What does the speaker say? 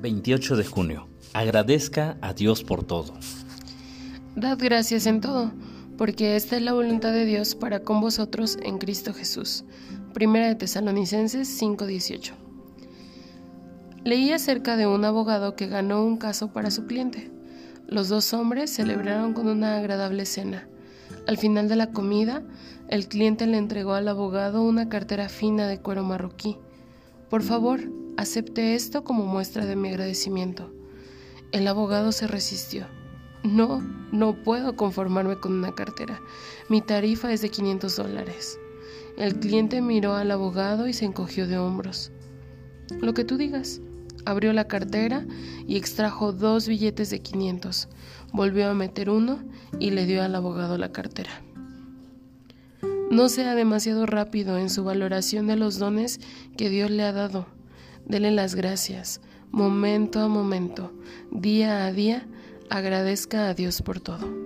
28 de junio. Agradezca a Dios por todo. Dad gracias en todo, porque esta es la voluntad de Dios para con vosotros en Cristo Jesús. Primera de Tesalonicenses 5:18. Leí acerca de un abogado que ganó un caso para su cliente. Los dos hombres celebraron con una agradable cena. Al final de la comida, el cliente le entregó al abogado una cartera fina de cuero marroquí. Por favor, acepte esto como muestra de mi agradecimiento. El abogado se resistió. No, no puedo conformarme con una cartera. Mi tarifa es de 500 dólares. El cliente miró al abogado y se encogió de hombros. Lo que tú digas. Abrió la cartera y extrajo dos billetes de 500. Volvió a meter uno y le dio al abogado la cartera. No sea demasiado rápido en su valoración de los dones que Dios le ha dado. Dele las gracias, momento a momento, día a día, agradezca a Dios por todo.